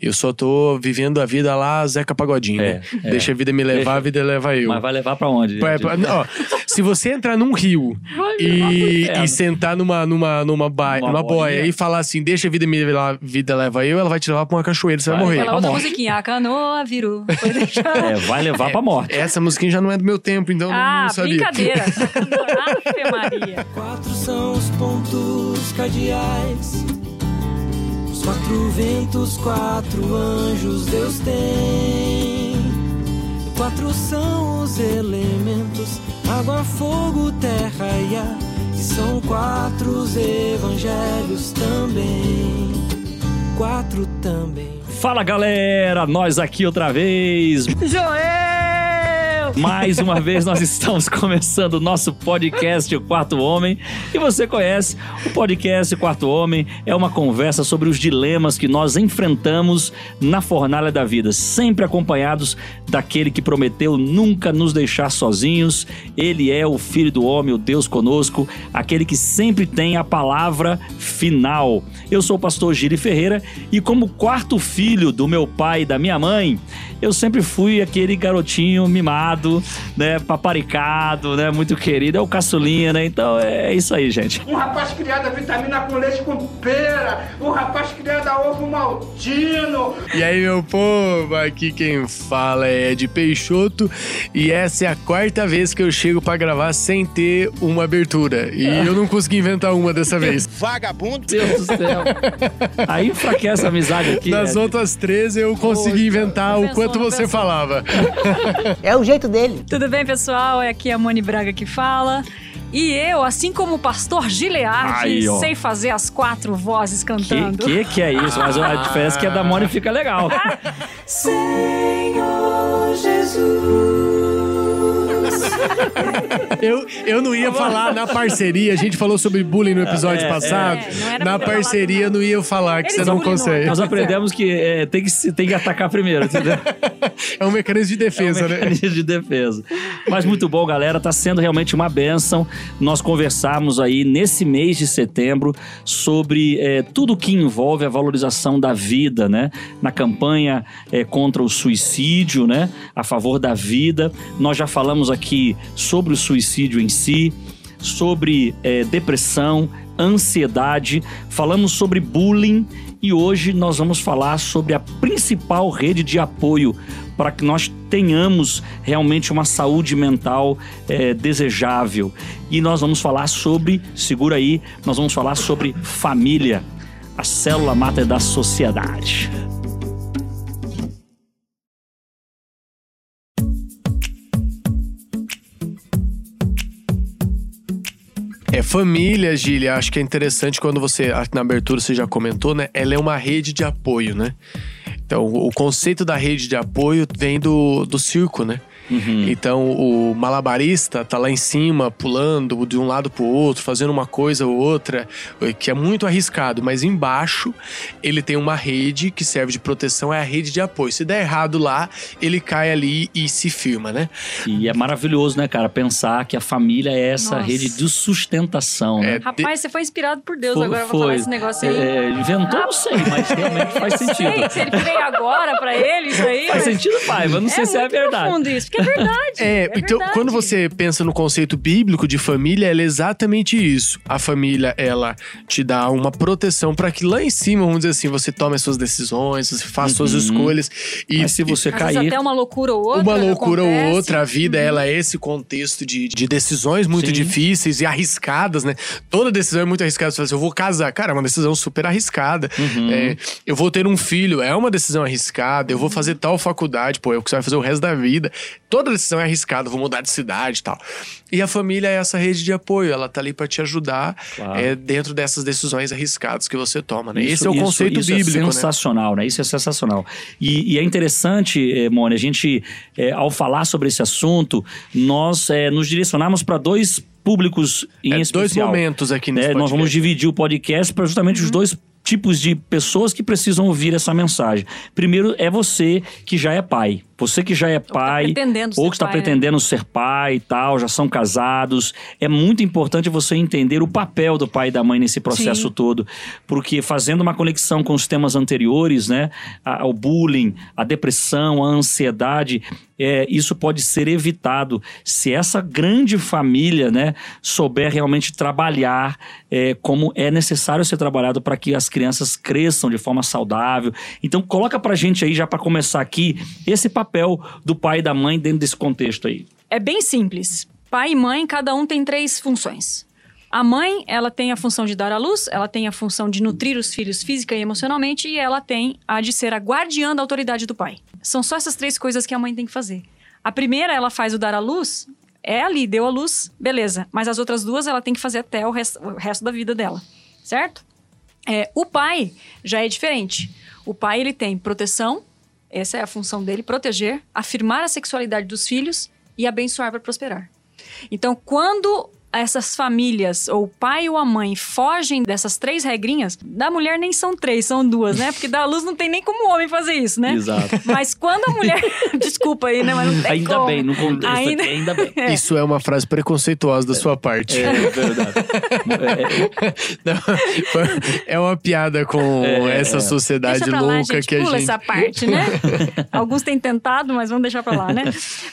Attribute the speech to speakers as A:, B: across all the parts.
A: Eu só tô vivendo a vida lá, Zeca Pagodinho,
B: É,
A: né?
B: é.
A: Deixa a vida me levar,
B: Deixa.
A: a vida leva eu.
B: Mas vai levar pra onde?
A: Pra- pra- ó, se você entrar num rio e, e sentar numa, numa, numa, ba-
B: Numa
A: numa boia e falar assim, deixa a vida me levar, vida leva eu, ela vai te levar pra uma cachoeira, você vai,
B: Vai.
A: morrer.
C: Aquela outra musiquinha, a canoa virou.
B: É, vai levar pra morte.
A: Essa musiquinha já não é do meu tempo, então eu não-
C: Ah,
A: não sabia.
C: brincadeira. Ave Maria.
D: Quatro são os pontos cardeais. Quatro ventos, quatro anjos Deus tem. Quatro são os elementos: água, fogo, terra e ar. E são quatro os evangelhos também. Quatro também.
B: Fala galera, nós aqui outra vez.
C: Joel!
B: Mais uma vez nós estamos começando o nosso podcast O Quarto Homem. E você conhece o podcast O Quarto Homem? É uma conversa sobre os dilemas que nós enfrentamos na fornalha da vida, sempre acompanhados daquele que prometeu nunca nos deixar sozinhos. Ele é o Filho do Homem, o Deus conosco, aquele que sempre tem a palavra final. Eu sou o pastor Giri Ferreira e como quarto filho do meu pai e da minha mãe, eu sempre fui aquele garotinho mimado, né, paparicado, né, muito querido, é o caçulinha, né? Então é isso aí, gente.
E: Um rapaz criado a vitamina com leite com pera. Um rapaz criado a ovo maltino.
A: E aí, meu povo, aqui quem fala é Ed Peixoto e essa é a quarta vez que eu chego pra gravar sem ter uma abertura. E eu não consegui inventar uma dessa vez.
F: Vagabundo.
B: Deus do céu. Aí enfraquece a amizade aqui.
A: Nas
B: Ed.
A: outras três eu consegui inventar o
C: Pensou,
A: quanto você
C: pensou.
A: falava.
F: É o jeito dele.
C: Tudo bem, pessoal? É aqui a Moni Braga que fala. E eu, assim como o pastor Gilead,
B: ó.
C: sei fazer as quatro vozes
B: Que,
C: cantando.
B: que que é isso? Mas a diferença é que a da Moni fica legal.
D: Senhor Jesus.
A: Eu, eu não ia falar na parceria, a gente falou sobre bullying no episódio
B: É,
A: passado.
C: é, não era
A: na parceria não ia falar que
C: Eles
A: você não consegue.
B: Nós aprendemos que é, tem, que tem que atacar primeiro, entendeu?
A: É um mecanismo de defesa,
B: é um
A: né?
B: mecanismo de defesa. Mas muito bom, galera. Tá sendo realmente uma benção. Nós conversarmos aí nesse mês de setembro sobre é, tudo que envolve a valorização da vida, né? Na campanha é, contra o suicídio, né? A favor da vida. Nós já falamos aqui sobre o suicídio em si, sobre é, depressão, ansiedade, falamos sobre bullying e hoje nós vamos falar sobre a principal rede de apoio para que nós tenhamos realmente uma saúde mental eh, desejável. E nós vamos falar sobre, segura aí, nós vamos falar sobre família, a célula máter da sociedade.
A: Família, Gília, acho que é interessante quando você, na abertura você já comentou, né? Ela é uma rede de apoio, né? Então, o conceito da rede de apoio vem do, do circo, né? Então, o malabarista tá lá em cima, pulando de um lado pro outro, fazendo uma coisa ou outra, que é muito arriscado, mas embaixo ele tem uma rede que serve de proteção, é a rede de apoio. Se der errado lá, ele cai ali e se firma, né?
B: E é maravilhoso, né, cara, pensar que a família é essa
C: Nossa.
B: rede de sustentação, né?
A: É,
C: Rapaz, você foi inspirado por Deus
B: Foi-
C: agora pra
B: foi.
C: falar esse negócio aí.
B: É, inventou, não sei, mas realmente faz
C: Sei,
B: sentido.
C: se ele veio agora pra ele, isso aí.
B: Faz
C: mas-
B: sentido, pai, mas não sei se é
C: muito
B: verdade.
C: isso, porque é verdade.
A: É, então
C: verdade.
A: quando você pensa no conceito bíblico de família, ela é exatamente isso. A família, ela te dá uma proteção para que lá em cima, vamos dizer assim, você tome as suas decisões, você faça suas
B: Uhum.
A: escolhas e
B: Mas se você
C: Às
B: cair,
C: até uma loucura ou outra.
A: uma loucura ou
C: acontece.
A: outra, a vida ela é esse contexto de, de decisões muito
B: Sim.
A: difíceis e arriscadas, né? Toda decisão é muito arriscada. Você fala assim, eu vou casar, cara, é uma decisão super arriscada.
B: Uhum.
A: É, eu vou ter um filho, é uma decisão arriscada. Eu vou fazer tal faculdade, pô, é o que você vai fazer o resto da vida. Toda decisão é arriscada, vou mudar de cidade e tal. E a família é essa rede de apoio, ela tá ali para te ajudar
B: Claro.
A: é, dentro dessas decisões arriscadas que você toma, né?
B: Isso-
A: Esse é o
B: isso-
A: conceito
B: isso
A: bíblico,
B: é
A: né?
B: sensacional, né? Isso é sensacional. E, e é interessante, eh, Mônia, a gente, eh, ao falar sobre esse assunto, nós eh, nos direcionamos para dois públicos em
A: É, dois
B: especial.
A: momentos aqui nesse
B: É, nós vamos
A: podcast.
B: dividir o podcast para justamente os dois tipos de pessoas que precisam ouvir essa mensagem. Primeiro é você que já é pai. Você que já é
C: tá
B: pai,
C: pretendendo
B: ou que está
C: pai, né?
B: pretendendo ser pai e tal, já são casados, é muito importante você entender o papel do pai e da mãe nesse processo
C: Sim.
B: todo, porque fazendo uma conexão com os temas anteriores, né, o bullying, a depressão, a ansiedade, é, isso pode ser evitado se essa grande família, né, souber realmente trabalhar é, como é necessário ser trabalhado para que as crianças cresçam de forma saudável. Então coloca pra gente aí já para começar aqui esse papel do pai e da mãe dentro desse contexto aí.
C: É bem simples. Pai e mãe, cada um tem três funções. A mãe, ela tem a função de dar à luz, ela tem a função de nutrir os filhos física e emocionalmente, e ela tem a de ser a guardiã da autoridade do pai. São só essas três coisas que a mãe tem que fazer. A primeira, ela faz o dar à luz, é ali, deu à luz, beleza. Mas as outras duas, ela tem que fazer até o resto, o resto da vida dela, certo? É, o pai já é diferente. O pai, ele tem proteção, essa é a função dele, proteger, afirmar a sexualidade dos filhos e abençoar para prosperar. Então, quando essas famílias, ou o pai ou a mãe, fogem dessas três regrinhas, da mulher nem são três, são duas, né? Porque da luz não tem nem como o homem fazer isso, né?
B: Exato.
C: Mas quando a mulher. Desculpa aí, né? Mas não tem
B: Ainda
C: como.
B: bem, no contexto
C: Ainda-
B: aqui, ainda bem.
A: Isso é uma frase preconceituosa da sua parte.
B: É verdade.
A: Não, foi- é uma piada com
B: É,
A: essa
B: é.
A: sociedade
C: Deixa pra lá,
A: louca
C: gente,
A: que a
C: pula
A: gente.
C: essa parte, né? Alguns têm tentado, mas vamos deixar pra lá, né?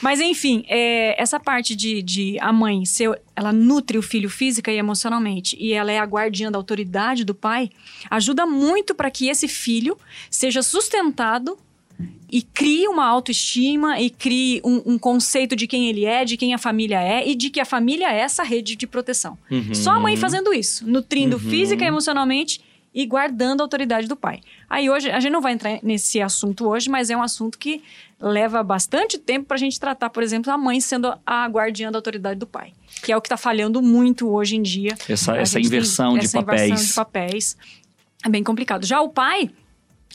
C: Mas enfim, é, essa parte de, de a mãe ser, ela nutre o filho física e emocionalmente e ela é a guardiã da autoridade do pai, ajuda muito para que esse filho seja sustentado e crie uma autoestima e crie um, um conceito de quem ele é, de quem a família é e de que a família é essa rede de proteção.
B: Uhum.
C: Só a mãe fazendo isso, nutrindo física e emocionalmente e guardando a autoridade do pai. Aí hoje, a gente não vai entrar nesse assunto hoje, mas é um assunto que leva bastante tempo pra gente tratar, por exemplo, a mãe sendo a guardiã da autoridade do pai, que é o que tá falhando muito hoje em dia.
B: Essa,
C: A
B: essa inversão de
C: essa
B: papéis.
C: inversão de papéis. É bem complicado. Já o pai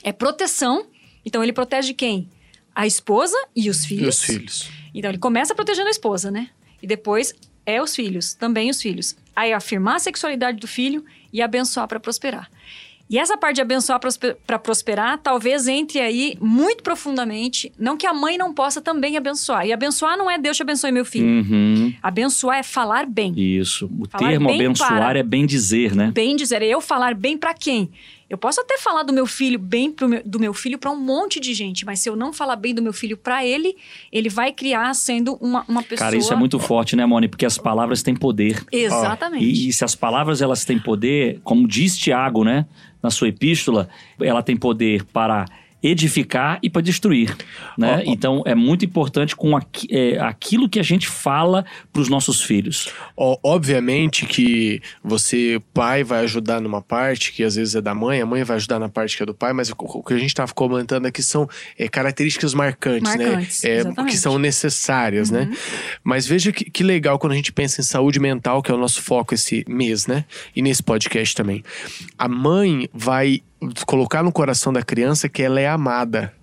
C: é proteção, então ele protege quem? A esposa e os
A: E
C: filhos.
A: os filhos.
C: Então ele começa protegendo a esposa, né? E depois é os filhos, também os filhos. Aí afirmar a sexualidade do filho e abençoar para prosperar. E essa parte de abençoar para prosperar, talvez entre aí muito profundamente. Não que a mãe não possa também abençoar. E abençoar não é Deus te abençoe meu filho.
B: Uhum,
C: Abençoar é falar bem.
B: isso. O
C: Falar
B: termo abençoar
C: para.
B: é bem dizer, né?
C: Bem dizer, é eu falar bem para quem? Eu posso até falar do meu filho bem meu- do meu filho para um monte de gente, mas se eu não falar bem do meu filho para ele, ele vai criar sendo uma, uma pessoa.
B: Cara, isso é muito forte, né, Moni? Porque as palavras têm poder.
C: Exatamente.
B: E, e se as palavras elas têm poder, como diz Tiago, né, na sua epístola, ela tem poder para edificar e para destruir, né?
A: Ó, ó.
B: Então é muito importante com aqui- é, aquilo que a gente fala para os nossos filhos.
A: Ó, obviamente que você, pai, vai ajudar numa parte que às vezes é da mãe, a mãe vai ajudar na parte que é do pai, mas o, o que a gente estava comentando aqui são é, características marcantes,
C: Marcantes,
A: né? É, que são necessárias, né?
C: Uhum.
A: Mas veja que, que legal quando a gente pensa em saúde mental, que é o nosso foco esse mês, né? E nesse podcast também. A mãe vai colocar no coração da criança que ela é amada.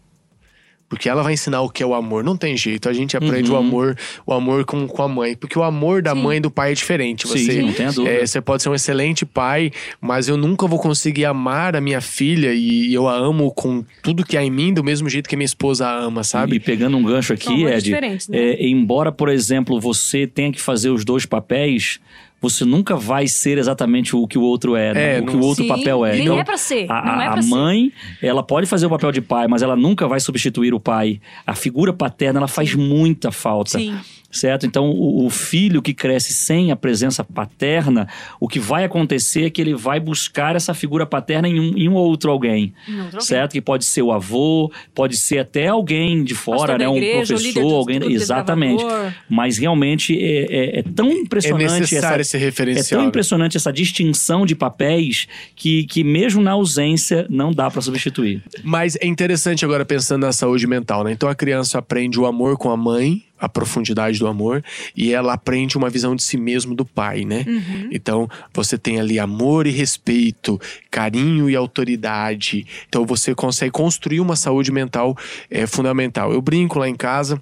A: Porque ela vai ensinar o que é o amor. Não tem jeito. A gente aprende
B: Uhum.
A: o amor, o amor com, com a mãe. Porque o amor da
C: Sim.
A: mãe e do pai é diferente. Você,
B: Sim, não tenha dúvida.
A: é, você pode ser um excelente pai, mas eu nunca vou conseguir amar a minha filha e eu a amo com tudo que há em mim, do mesmo jeito que a minha esposa a ama,
B: E
A: sabe?
B: pegando um gancho aqui, Ed,
C: né?
B: é, embora, por exemplo, você tenha que fazer os dois papéis, você nunca vai ser exatamente o que o outro é, né?
A: É,
B: o que
A: não-
B: o outro
C: Sim,
B: papel é.
C: Nem
B: Então,
C: é pra ser.
B: A,
C: não é pra
B: a
C: ser.
B: mãe, ela pode fazer o papel de pai, mas ela nunca vai substituir o pai. A figura paterna, ela faz muita falta.
C: Sim.
B: Certo? Então, o, o filho que cresce sem a presença paterna, o que vai acontecer é que ele vai buscar essa figura paterna em um, em um outro alguém.
C: Em outro
B: Certo? Que pode ser o avô, pode ser até alguém de fora, né? Um
C: igreja,
B: professor,
C: do-
B: alguém.
C: do
B: Exatamente. Mas realmente é, é- é tão
A: É
B: impressionante
A: necessário
B: essa.
A: esse
B: É
A: referencial.
B: tão
A: né?
B: impressionante essa distinção de papéis que, que mesmo na ausência não dá para substituir.
A: Mas é interessante agora pensando na saúde mental, né? Então a criança aprende o amor com a mãe, a profundidade do amor, e ela aprende uma visão de si mesmo do pai, né?
C: Uhum.
A: Então você tem ali amor e respeito, carinho e autoridade. Então você consegue construir uma saúde mental é, fundamental. Eu brinco lá em casa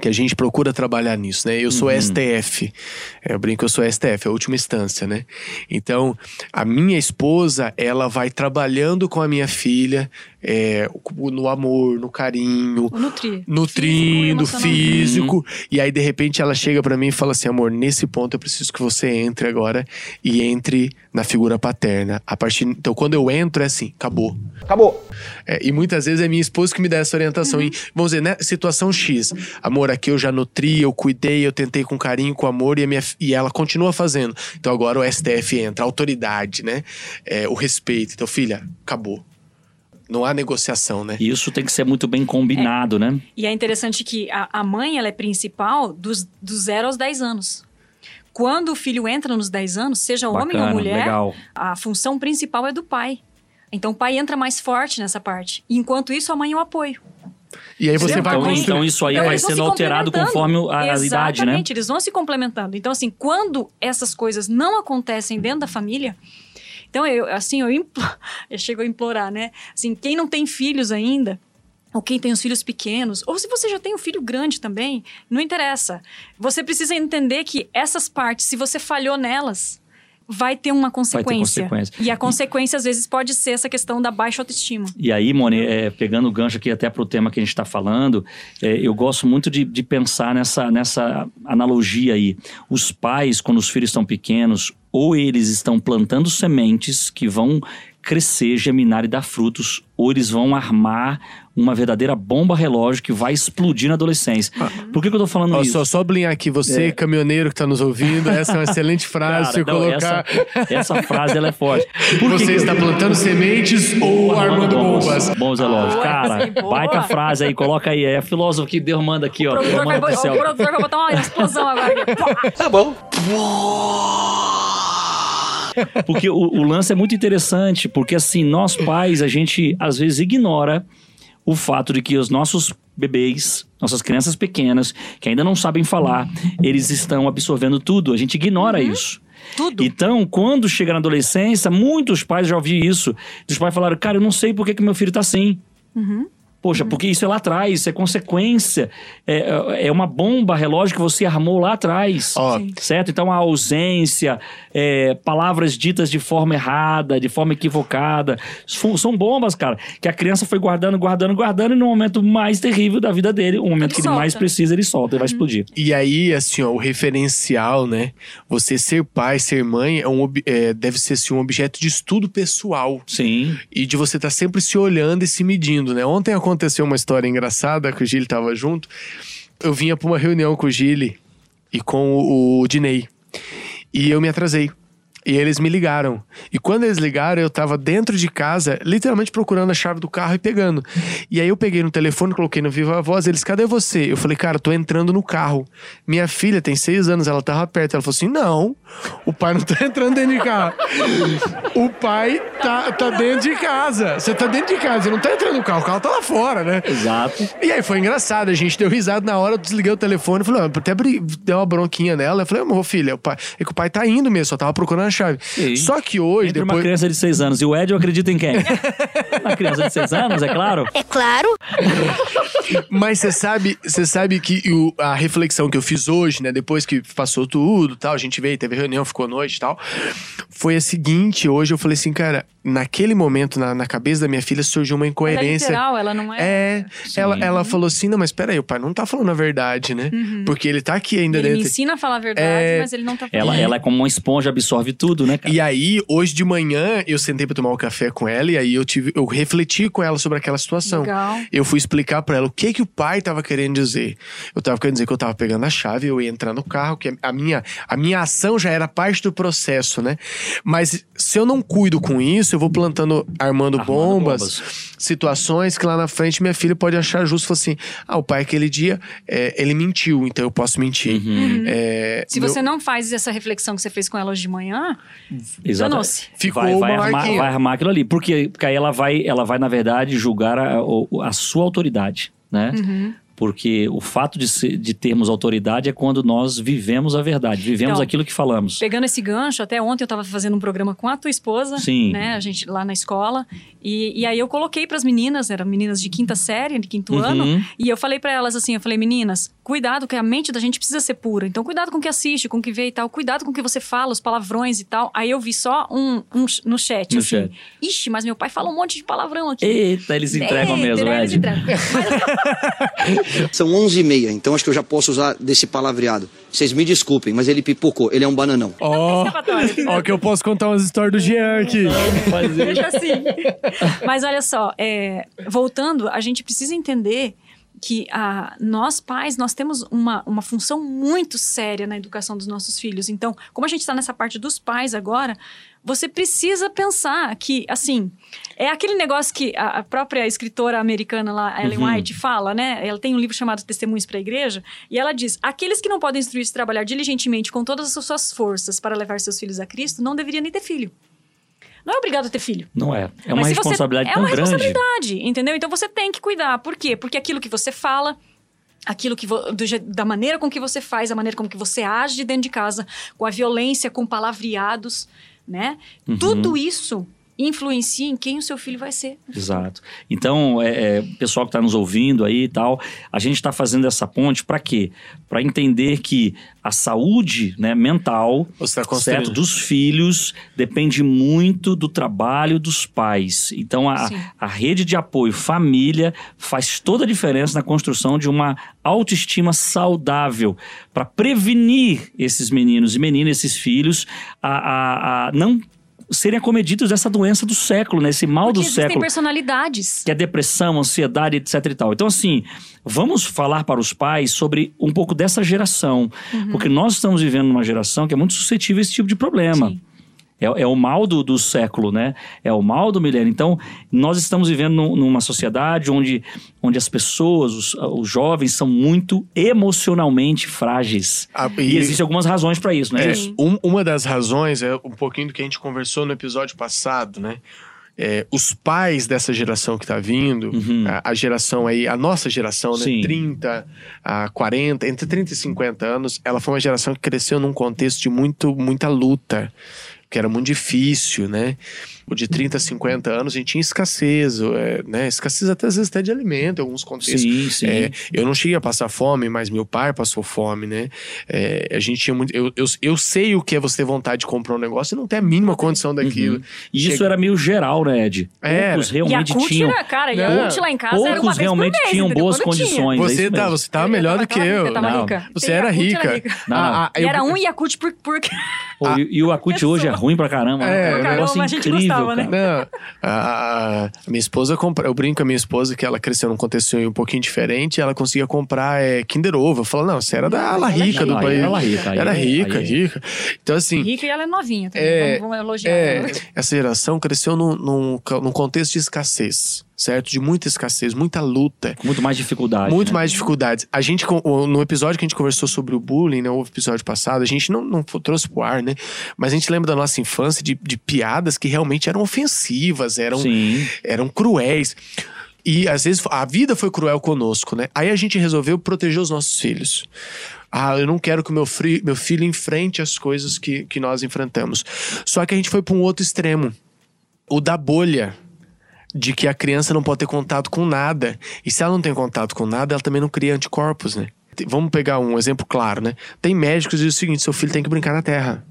A: que a gente procura trabalhar nisso, né? Eu sou STF, É, eu brinco, eu sou STF, é a última instância, né? Então, a minha esposa, ela vai trabalhando com a minha filha é, no amor, no carinho,
C: O nutrir.
A: nutrindo,
C: Físico e
A: físico. E aí, de repente, ela chega pra mim e fala assim: amor, nesse ponto eu preciso que você entre agora e entre na figura paterna. A partir. Então, quando eu entro, é assim, acabou.
F: Acabou.
A: É, e muitas vezes é minha esposa que me dá essa orientação.
C: Uhum.
A: E, vamos dizer, né? Situação X. Amor, aqui eu já nutri, eu cuidei, eu tentei com carinho, com amor, e, a minha, e ela continua fazendo. Então agora o STF entra, a autoridade, né? É, o respeito. Então, filha, acabou. Não há negociação, né?
B: E Isso tem que ser muito bem combinado, né?
C: E é interessante que a, a mãe ela é principal dos, dos 0 aos 10 anos. Quando o filho entra nos 10 anos, seja homem
B: Bacana,
C: ou mulher,
B: legal.
C: a função principal é do pai. Então o pai entra mais forte nessa parte. Enquanto isso, a mãe é o apoio.
A: E aí você vai
B: Então,
A: construir.
B: então isso aí
C: Então,
B: vai sendo
C: se
B: alterado conforme a, a idade, né?
C: Exatamente, eles vão se complementando. Então, assim, quando essas coisas não acontecem dentro da família, então eu, assim, eu, implo... eu chego a implorar, né? Assim, quem não tem filhos ainda, ou quem tem os filhos pequenos, ou se você já tem um filho grande também, não interessa. Você precisa entender que essas partes, se você falhou nelas, vai ter uma consequência.
B: consequência.
C: E a consequência, às vezes, pode ser essa questão da baixa autoestima.
B: E aí, Mone, é, pegando o gancho aqui até para o tema que a gente está falando, é, eu gosto muito de, de pensar nessa, nessa analogia aí. Os pais, quando os filhos estão pequenos, ou eles estão plantando sementes que vão crescer, germinar e dar frutos, ou eles vão armar uma verdadeira bomba relógio que vai explodir na adolescência. Por que, que eu tô falando
A: Ó,
B: isso?
A: só, só sublinhar aqui, você, caminhoneiro que tá nos ouvindo, essa é uma excelente frase.
B: Cara,
A: você
B: não,
A: colocar.
B: essa, essa frase ela é forte. Por
A: Você
B: que-
A: está plantando sementes ou armando bombas?
B: Bons relógios.
C: Boa,
B: Cara,
C: sim, boa.
B: baita frase aí, coloca aí. É filósofo que Deus manda aqui,
C: O
B: ó.
C: Produtor,
B: manda
C: vai,
B: pro
C: o
B: céu.
C: produtor vai botar uma explosão agora. aqui.
F: Tá bom.
B: Porque o, o lance é muito interessante, porque assim, nós pais, a gente às vezes ignora o fato de que os nossos bebês, nossas crianças pequenas, que ainda não sabem falar, eles estão absorvendo tudo. A gente ignora isso.
C: Tudo.
B: Então, quando chega na adolescência, muitos pais já ouvi isso. Os pais falaram, cara, eu não sei por que, que meu filho tá assim. Poxa, porque isso é lá atrás, isso é consequência. É, é uma bomba relógio que você armou lá atrás.
A: Ó,
B: Certo? Então a ausência, é, palavras ditas de forma errada, de forma equivocada, são bombas, cara, que a criança foi guardando, guardando, guardando, e no momento mais terrível da vida dele, o momento
C: Ele
B: que ele
C: solta.
B: mais precisa, ele solta e vai explodir.
A: E aí, assim, ó, o referencial, né? Você ser pai, ser mãe, é um, é, deve ser assim, um objeto de estudo pessoal.
B: Sim.
A: E de você estar sempre se olhando e se medindo, né? Ontem aconteceu uma história engraçada que o Gili tava junto. Eu vinha pra uma reunião com o Gili e com o, o Dinei. E eu me atrasei. E eles me ligaram. E quando eles ligaram, eu tava dentro de casa, literalmente procurando a chave do carro e pegando. E aí eu peguei no telefone, coloquei no Viva Voz, eles, cadê você? Eu falei, cara, tô entrando no carro. Minha filha tem seis anos, ela tava perto. Ela falou assim: não, o pai não tá entrando dentro de carro. o pai tá, tá dentro de casa. Você tá dentro de casa, você não tá entrando no carro, o carro tá lá fora, né?
B: Exato.
A: E aí foi engraçado, a gente deu risada na hora, eu desliguei o telefone e falei, ó, até deu uma bronquinha nela. Eu falei, amor, filha, o pai, é que o pai tá indo mesmo, só tava procurando a chave.
B: Sim.
A: Só que hoje,
B: Entre uma
A: depois.
B: criança de seis anos e o Ed, eu acredito em quem? Na criança de seis anos, é claro.
F: É claro.
A: Mas você sabe, você sabe que o- a reflexão que eu fiz hoje, né, depois que passou tudo, tal, a gente veio, teve reunião, ficou noite e tal, foi a seguinte, hoje eu falei assim, cara, naquele momento na, na cabeça da minha filha surgiu uma
C: Ela é
A: incoerência.
C: literal, ela não é.
A: É, ela, ela falou assim, não, mas peraí, o pai não tá falando a verdade, né? Porque ele tá aqui ainda
C: Ele me
A: dentro.
C: ensina a falar a verdade,
A: É,
C: mas ele não tá falando.
B: Ela, ela é como uma esponja, absorve tudo, né, cara?
A: E aí, hoje de manhã, eu sentei pra tomar um café com ela e aí eu tive, eu refleti com ela sobre aquela situação.
C: Legal.
A: Eu fui explicar pra ela o que que o pai tava querendo dizer. Eu tava querendo dizer que eu tava pegando a chave, eu ia entrar no carro, que a minha, a minha ação já era parte do processo, né? Mas se eu não cuido com isso, eu vou plantando, armando,
B: Armando
A: bombas,
B: bombas.
A: situações que lá na frente minha filha pode achar justo, falar assim, ah, o pai aquele dia, é, ele mentiu, então eu posso mentir.
B: Uhum.
A: É,
C: Se
A: meu-
C: você não faz essa reflexão que você fez com ela hoje de manhã,
B: Exato.
C: danou-se.
A: Ficou
B: vai, vai,
A: uma
B: armar, vai armar aquilo ali. Porque, porque aí ela vai, ela vai, na verdade, julgar a, a sua autoridade, né?
C: Uhum.
B: Porque o fato de, ser- de termos autoridade é quando nós vivemos a verdade, vivemos
C: Então,
B: aquilo que falamos.
C: Pegando esse gancho, até ontem eu estava fazendo um programa com a tua esposa,
B: Sim.
C: né? A gente lá na escola. E, e aí eu coloquei para as meninas, eram meninas de quinta série, de quinto
B: Uhum.
C: ano, e eu falei para elas assim, eu falei, meninas, cuidado que a mente da gente precisa ser pura. Então cuidado com o que assiste, com o que vê e tal, cuidado com o que você fala, os palavrões e tal. Aí eu vi só um, um no chat,
B: No
C: assim.
B: chat.
C: Ixi, mas meu pai fala um monte de palavrão aqui.
B: Eita, eles entregam
C: Eita,
B: mesmo,
C: né? Eles entregam.
G: São 11 e meia, então acho que eu já posso usar desse palavreado. Vocês me desculpem, mas ele pipocou, ele é um bananão.
A: Ó,
C: escapatória.
A: ó que eu posso contar umas histórias do Jean aqui.
C: Deixa assim. Mas olha só, é, voltando, a gente precisa entender que ah, nós pais, nós temos uma, uma função muito séria na educação dos nossos filhos. Então, como a gente está nessa parte dos pais agora, você precisa pensar que, assim, é aquele negócio que a, própria escritora americana lá, Ellen
B: Uhum.
C: White, fala, né? Ela tem um livro chamado Testemunhos para a Igreja, e ela diz: aqueles que não podem instruir-se e trabalhar diligentemente com todas as suas forças para levar seus filhos a Cristo, não deveriam nem ter filho. Não é obrigado a ter filho.
B: Não é. É uma
C: Mas se você-
B: responsabilidade
C: é
B: tão
C: uma
B: grande.
C: responsabilidade, entendeu? Então você tem que cuidar. Por quê? Porque aquilo que você fala, aquilo que vo- do da maneira com que você faz, a maneira com que você age dentro de casa, com a violência, com palavreados, né?
B: Uhum.
C: Tudo isso influencia em quem o seu filho vai ser.
B: Exato. Então, é, é, pessoal que está nos ouvindo aí e tal, a gente está fazendo essa ponte para quê? Para entender que a saúde né, mental
A: tá
B: certo, dos filhos depende muito do trabalho dos pais. Então, a,
C: Sim.
B: a rede de apoio família faz toda a diferença na construção de uma autoestima saudável para prevenir esses meninos e meninas, esses filhos, a, a, a não serem acometidos dessa doença do século, né? Esse mal
C: Porque
B: do
C: existem
B: século
C: personalidades.
B: que é depressão, ansiedade, etc e tal. Então, assim, vamos falar para os pais sobre um pouco dessa geração.
C: Uhum.
B: Porque nós estamos vivendo numa geração que é muito suscetível a esse tipo de problema.
C: Sim.
B: É, é o mal do, do século, né? É o mal do milênio. Então, nós estamos vivendo num- numa sociedade onde, onde as pessoas, os, os jovens, são muito emocionalmente frágeis.
A: Ah,
B: E, existem algumas razões para isso, né?
A: É,
B: Isso.
A: um- uma das razões é um pouquinho do que a gente conversou no episódio passado, né? É, os pais dessa geração que tá vindo,
B: Uhum.
A: a, a geração aí, a nossa geração, né?
B: Sim.
A: 30 a 40, entre 30 e 50 anos, ela foi uma geração que cresceu num contexto de muito, muita luta, que era muito difícil, né? O de 30 a 50 anos a gente tinha escassez, é, né? Escassez até às vezes até de alimento, em alguns contextos.
B: Sim, sim.
A: É, eu não cheguei a passar fome, mas meu pai passou fome, né? É, a gente tinha muito. Eu, eu, eu sei o que é você ter vontade de comprar um negócio e não ter a mínima condição daquilo.
B: E isso
A: Chega-
B: era meio geral, né, Ed?
A: Era.
B: Poucos
C: E a
B: realmente tinham.
C: era, cara, e a. CUT lá em casa era uma
B: Poucos
C: vez por
B: realmente
C: mês,
B: tinham boas
C: Quando tinha.
B: condições. é
A: Você
B: isso
A: tá, você tava melhor do que eu.
C: rica, rica.
A: Você era
C: a CUT
A: rica.
C: rica.
B: Não,
A: Ah, ah,
C: E
A: eu-
C: era um Yakut por, por...
B: Pô, e, e o Acute hoje é ruim pra caramba.
A: É,
B: né? É um
A: caramba,
B: negócio incrível,
C: gostava, né?
A: Não, a, minha esposa compra. Eu brinco com a minha esposa que ela cresceu num contexto um pouquinho diferente. Ela conseguia comprar é, Kinder Ovo. Eu falo, não, você era da ala rica do
B: Aí
A: país.
B: ela rica,
A: era rica,
B: aí-
A: rica. Então, assim.
C: rica e ela é novinha também.
A: É,
C: vamos, vamos elogiar
A: É, essa geração cresceu num, num, num contexto de escassez, certo? De muita escassez, muita luta.
B: Muito mais dificuldade.
A: Muito
B: né?
A: mais dificuldades. A gente, no episódio que a gente conversou sobre o bullying, né? O episódio passado, a gente não, não trouxe pro ar, né? Mas a gente lembra da nossa infância de, de piadas que realmente eram ofensivas, eram,
B: Sim.
A: eram cruéis. E às vezes a vida foi cruel conosco, né? Aí a gente resolveu proteger os nossos filhos. Ah, eu não quero que o meu, meu filho enfrente as coisas que, que nós enfrentamos. Só que a gente foi para um outro extremo o da bolha. De que a criança não pode ter contato com nada. E se ela não tem contato com nada, ela também não cria anticorpos, né? Vamos pegar um exemplo claro, né? Tem médicos que dizem o seguinte: seu filho tem que brincar na terra.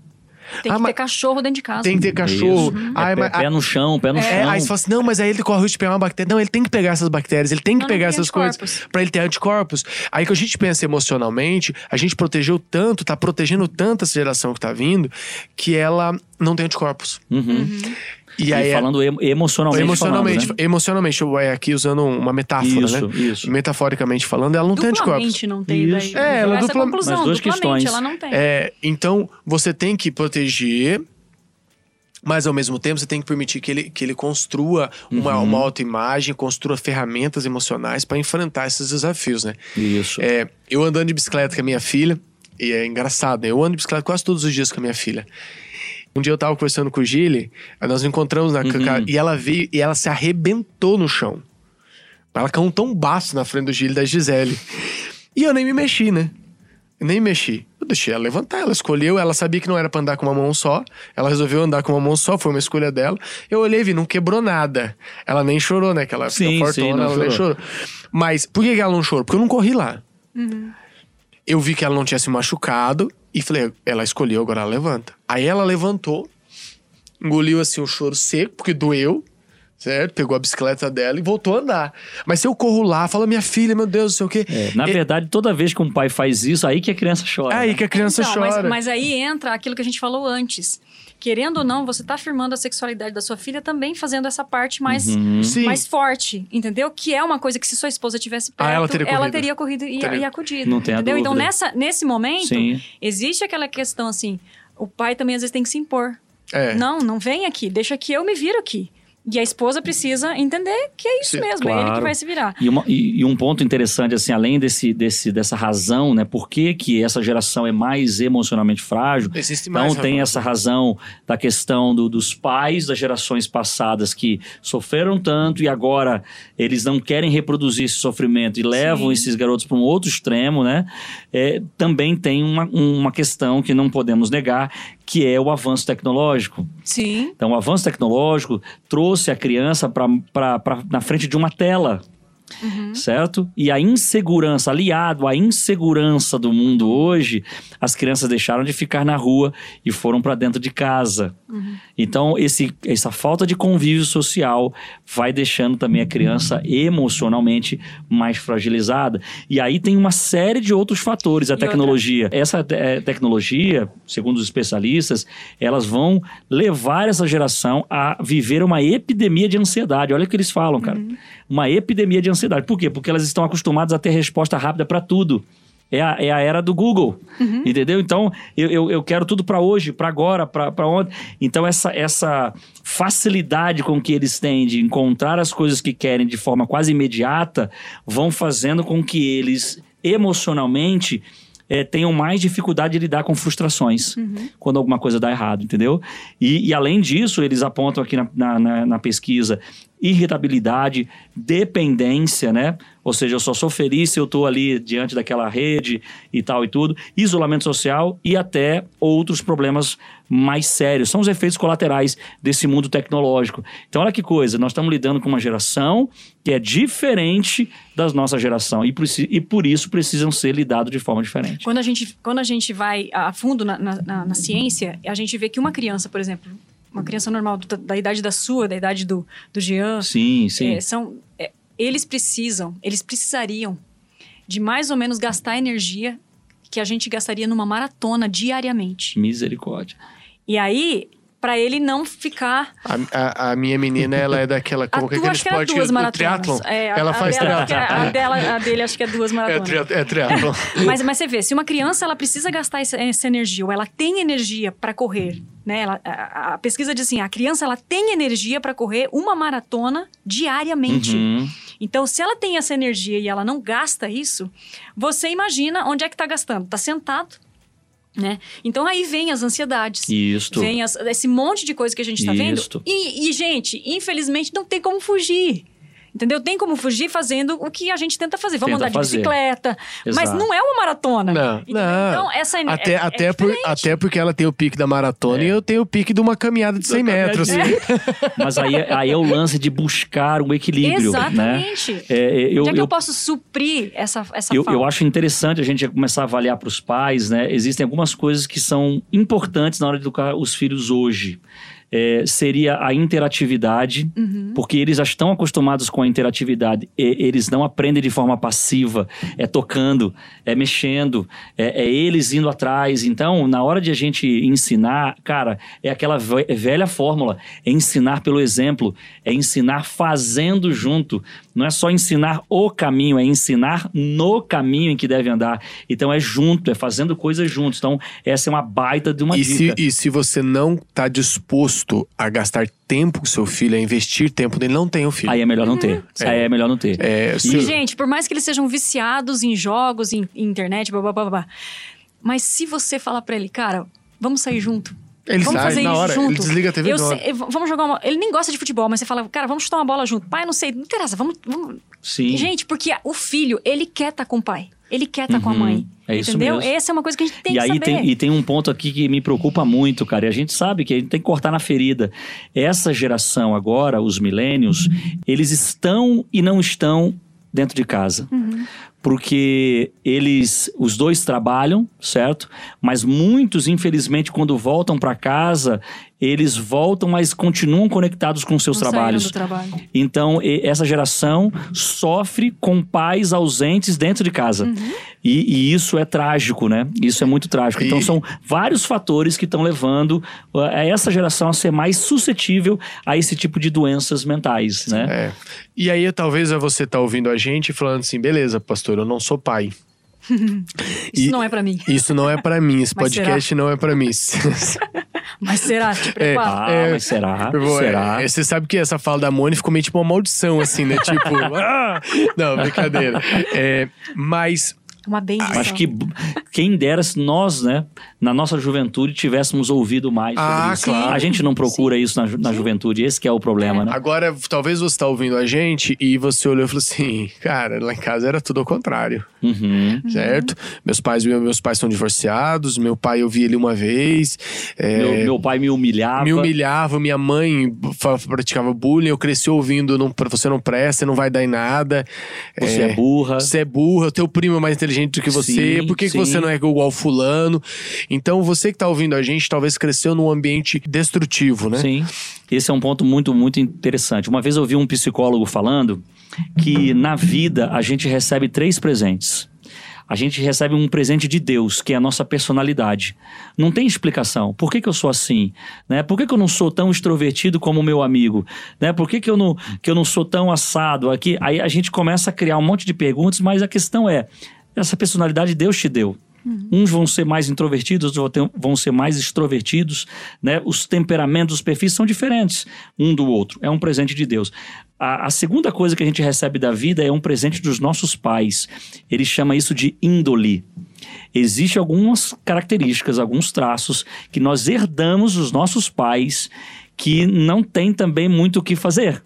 C: Tem
A: Ah,
C: que ter cachorro dentro de casa.
A: Tem que ter cachorro. Ai,
B: É,
A: mas-
B: pé, pé no chão, pé no
A: é,
B: chão.
A: aí você fala assim, não, mas aí ele corre o risco de pegar uma bactéria. Não, ele tem que pegar essas bactérias, ele tem que
C: Não, não
A: pegar
C: tem
A: essas coisas pra ele ter anticorpos. Aí que a gente pensa emocionalmente, a gente protegeu tanto, tá protegendo tanto essa geração que tá vindo, que ela não tem anticorpos.
B: Uhum.
A: E
B: E
A: aí é-
B: falando em- emocionalmente.
A: emocionalmente,
B: falando, né?
A: emocionalmente, eu é aqui usando uma metáfora,
B: Isso,
A: né?
B: isso.
A: Metaforicamente falando, ela não tem anticorpos.
C: Não tem
B: Isso.
C: daí.
A: É, ela
C: essa
A: dupla-
C: conclusão,
B: Mas duas
C: duplamente
B: questões.
C: ela não tem.
A: É, então, você tem que proteger, mas ao mesmo tempo você tem que permitir que ele, que ele construa uma,
B: Uhum.
A: uma autoimagem, construa ferramentas emocionais para enfrentar esses desafios, né?
B: Isso.
A: É, eu andando de bicicleta com a minha filha, e é engraçado, né? Eu ando de bicicleta quase todos os dias com a minha filha. Um dia eu tava conversando com o Gile, aí nós nos encontramos na
B: Uhum.
A: e ela veio e ela se arrebentou no chão. Ela caiu um tombaço na frente do Gil e da Gisele. E eu nem me mexi, né? Eu nem mexi. Eu deixei ela levantar, ela escolheu, ela sabia que não era pra andar com uma mão só. Ela resolveu andar com uma mão só, foi uma escolha dela. Eu olhei e vi, não quebrou nada. Ela nem chorou, né? Que ela
B: Sim,
A: fica
B: sim,
A: fortona,
B: não
A: ela nem
B: chorou.
A: chorou. Mas por que que ela não chorou? Porque eu não corri lá. Eu vi que ela não tinha se machucado e falei, ela escolheu, agora ela levanta. Aí ela levantou, engoliu assim o choro seco, porque doeu, certo? Pegou a bicicleta dela e voltou a andar. Mas se eu corro lá, falo, minha filha, meu Deus, não sei o quê.
B: É, na
A: É-
B: verdade, toda vez que um pai faz isso, aí que a criança chora.
A: é aí
B: né?
A: que a criança
C: Então, mas,
A: chora.
C: mas aí entra aquilo que a gente falou antes. Querendo ou não, você tá afirmando a sexualidade da sua filha também fazendo essa parte mais,
B: Uhum.
A: Sim.
C: mais forte, entendeu? Que é uma coisa que se sua esposa tivesse perto,
A: Ah, ela teria corrido.
C: teria corrido e,
A: Teria.
C: e acudido.
B: Não tenha
C: entendeu? Então, nessa, nesse momento,
B: Sim.
C: existe aquela questão assim: o pai também às vezes tem que se impor.
A: É.
C: Não, não vem aqui, deixa que eu me viro aqui. E a esposa precisa entender que é isso
A: Sim,
C: mesmo, é ele
B: claro.
C: que vai se virar.
B: E, uma- e- e um ponto interessante, assim, além desse, desse, dessa razão, né? Por que, que essa geração é mais emocionalmente frágil?
A: Existe mais
B: Então tem
A: razão.
B: essa razão da questão do- dos pais das gerações passadas que sofreram tanto e agora eles não querem reproduzir esse sofrimento e levam
C: Sim.
B: esses garotos para um outro extremo, né? É, também tem uma, uma questão que não podemos negar, que é o avanço tecnológico.
C: Sim.
B: Então, o avanço tecnológico trouxe a criança para na frente de uma tela. Certo? E a insegurança, aliado à insegurança do mundo hoje, as crianças deixaram de ficar na rua e foram para dentro de casa. Então, esse, essa falta de convívio social vai deixando também a criança emocionalmente mais fragilizada. E aí tem uma série de outros fatores. A
C: outra-
B: tecnologia. Essa te- eh, tecnologia, segundo os especialistas, elas vão levar essa geração a viver uma epidemia de ansiedade. Olha o que eles falam, cara. Uma epidemia de ansiedade. Por quê? Porque elas estão acostumadas a ter resposta rápida para tudo. É a, é a era do Google, entendeu? Então, eu, eu, eu quero tudo para hoje, para agora, para ontem. Então, essa, essa facilidade com que eles têm de encontrar as coisas que querem de forma quase imediata vão fazendo com que eles, emocionalmente, eh, tenham mais dificuldade de lidar com frustrações quando alguma coisa dá errado, entendeu? E, e além disso, eles apontam aqui na, na, na- na pesquisa irritabilidade, dependência, né? Ou seja, eu só sou feliz se eu estou ali diante daquela rede e tal e tudo, isolamento social e até outros problemas mais sérios. São os efeitos colaterais desse mundo tecnológico. Então, olha que coisa, nós estamos lidando com uma geração que é diferente da nossa geração e por, isso- e por isso precisam ser lidados de forma diferente.
C: Quando a gente, quando a gente vai a fundo na, na- na- na ciência, a gente vê que uma criança, por exemplo, uma criança normal do- da idade da sua, da idade do, do Jean,
B: Sim, sim.
C: é, são, é, eles precisam, eles precisariam de mais ou menos gastar energia que a gente gastaria numa maratona diariamente.
B: Misericórdia.
C: E aí, para ele não ficar
A: A, a- a minha menina, ela é daquela. Como que é aquele esporte?
C: duas maratonas.
A: triatlon.
C: É,
A: ela
C: a
A: faz
C: dela,
A: triatlon.
C: é- A, dela, a dele acho que é duas
A: É,
C: maratonas.
A: triat, é triatlon.
C: Mas, mas você vê, se uma criança ela precisa gastar essa, essa energia, ou ela tem energia para correr, né? Ela, a, pesquisa diz assim: a criança ela tem energia para correr uma maratona diariamente.
B: Uhum.
C: Então, se ela tem essa energia e ela não gasta isso, você imagina onde é que tá gastando? Tá sentado, né? Então aí vem as ansiedades.
B: Isto.
C: Vem as- esse monte de coisa que a gente tá vendo. E, e, gente, infelizmente não tem como fugir. Entendeu? Tem como fugir fazendo o que a gente tenta fazer. Vamos
B: Tenta
C: andar de
B: fazer.
C: bicicleta. Mas
B: Exato.
C: não é uma maratona.
A: Não,
C: Entendeu?
A: não.
C: Então, essa é,
A: Até,
C: é- é
A: até, por-
C: diferente.
A: até porque ela tem o pique da maratona
B: É.
A: e eu tenho o pique de uma caminhada de 100 metros.
B: Mas aí, aí é o lance de buscar um equilíbrio, né?
C: Exatamente.
B: É, é, eu,
C: Onde é que eu,
B: eu,
C: posso suprir essa, essa
B: eu,
C: falta?
B: eu acho interessante a gente começar a avaliar para os pais, né? Existem algumas coisas que são importantes na hora de educar os filhos hoje. É, seria a interatividade,
C: Uhum.
B: porque eles já estão acostumados com a interatividade. E- eles não aprendem de forma passiva, é tocando, é mexendo, é, é eles indo atrás. Então, na hora de a gente ensinar, cara, é aquela ve- velha fórmula: é ensinar pelo exemplo, é ensinar fazendo junto. Não é só ensinar o caminho, é ensinar no caminho em que deve andar. Então, é junto, é fazendo coisas juntos. Então, essa é uma baita de uma
A: E se,
B: dica.
A: e se você não tá disposto a gastar tempo com seu filho, a investir tempo nele, não tem um filho.
B: Aí é melhor não ter.
A: É.
B: Aí é melhor não ter.
A: É,
C: E,
A: se-
C: gente, por mais que eles sejam viciados em jogos, em, em internet, blá, blá, blá, blá, mas se você falar pra ele, cara, vamos sair junto,
A: Ele
C: vamos
A: sai
C: fazer
A: na
C: isso
A: hora,
C: junto.
A: ele desliga a TV
C: Eu sei- eu- vamos jogar uma. Ele nem gosta de futebol, mas você fala, cara, vamos chutar uma bola junto. Pai, não sei, não interessa, vamos. vamos...
B: Sim.
C: Gente, porque o filho, ele quer estar com o pai. Ele quer estar com a mãe.
B: É isso
C: entendeu?
B: mesmo.
C: Essa é uma coisa que a gente tem
B: e
C: que
B: aí
C: saber.
B: tem, e tem um ponto aqui que me preocupa muito, cara. E a gente sabe que a gente tem que cortar na ferida. Essa geração agora, os milênios, eles estão e não estão dentro de casa. Porque eles, os dois trabalham, certo? Mas muitos, infelizmente, quando voltam para casa, eles voltam, mas continuam conectados com seus
C: Não
B: trabalhos.
C: do trabalho.
B: Então, essa geração sofre com pais ausentes dentro de casa.
C: Uhum.
B: E, e isso é trágico, né? Isso é muito trágico. Então,
A: E-
B: são vários fatores que estão levando uh, a essa geração a ser mais suscetível a esse tipo de doenças mentais, né?
A: É. E aí, talvez você tá ouvindo a gente e falando assim: beleza, pastor, eu não sou pai.
C: Isso
A: E-
C: não é pra mim.
A: Isso não é pra mim, esse
C: Mas
A: podcast não é pra mim.
C: Mas será? Te prepara.
B: Ah,
A: É,
B: mas será?
A: Pô,
B: será?
A: é, você sabe que essa fala da Moni ficou meio tipo uma maldição, assim, né? Tipo, ah! não, brincadeira. É, mas
C: Uma benção.
B: Acho que quem dera se nós, né, na nossa juventude, tivéssemos ouvido mais sobre
A: Ah,
B: isso.
A: claro.
B: A gente não procura isso na, ju- na juventude, esse que é o problema, né?
A: agora, talvez você tá ouvindo a gente e você olhou e falou assim: cara, lá em casa era tudo ao contrário.
B: Uhum.
A: Certo? Meus pais, meus pais são divorciados, meu pai eu vi ele uma vez. é,
B: Meu, meu pai me humilhava.
A: Me humilhava, minha mãe praticava bullying, eu cresci ouvindo, não, você não presta, você não vai dar em nada.
B: Você é, burra.
A: Você é burra, teu primo é mais inteligente do que você,
B: Sim,
A: por que, que você não é igual fulano? Então, você que tá ouvindo a gente, talvez cresceu num ambiente destrutivo, né?
B: Sim. Esse é um ponto muito, muito interessante. Uma vez eu ouvi um psicólogo falando que na vida a gente recebe três presentes. A gente recebe um presente de Deus, que é a nossa personalidade. Não tem explicação. Por que, que eu sou assim? Né? Por que, que eu não sou tão extrovertido como o meu amigo? Né? Por que, que, eu não, que eu não sou tão assado aqui? Aí a gente começa a criar um monte de perguntas, mas a questão é: essa personalidade Deus te deu. Uns vão ser mais introvertidos, outros vão ser mais extrovertidos, né? Os temperamentos, os perfis são diferentes um do outro. É um presente de Deus. A, a segunda coisa que a gente recebe da vida é um presente dos nossos pais. Ele chama isso de índole. Existem algumas características, alguns traços que nós herdamos dos nossos pais que não tem também muito o que fazer.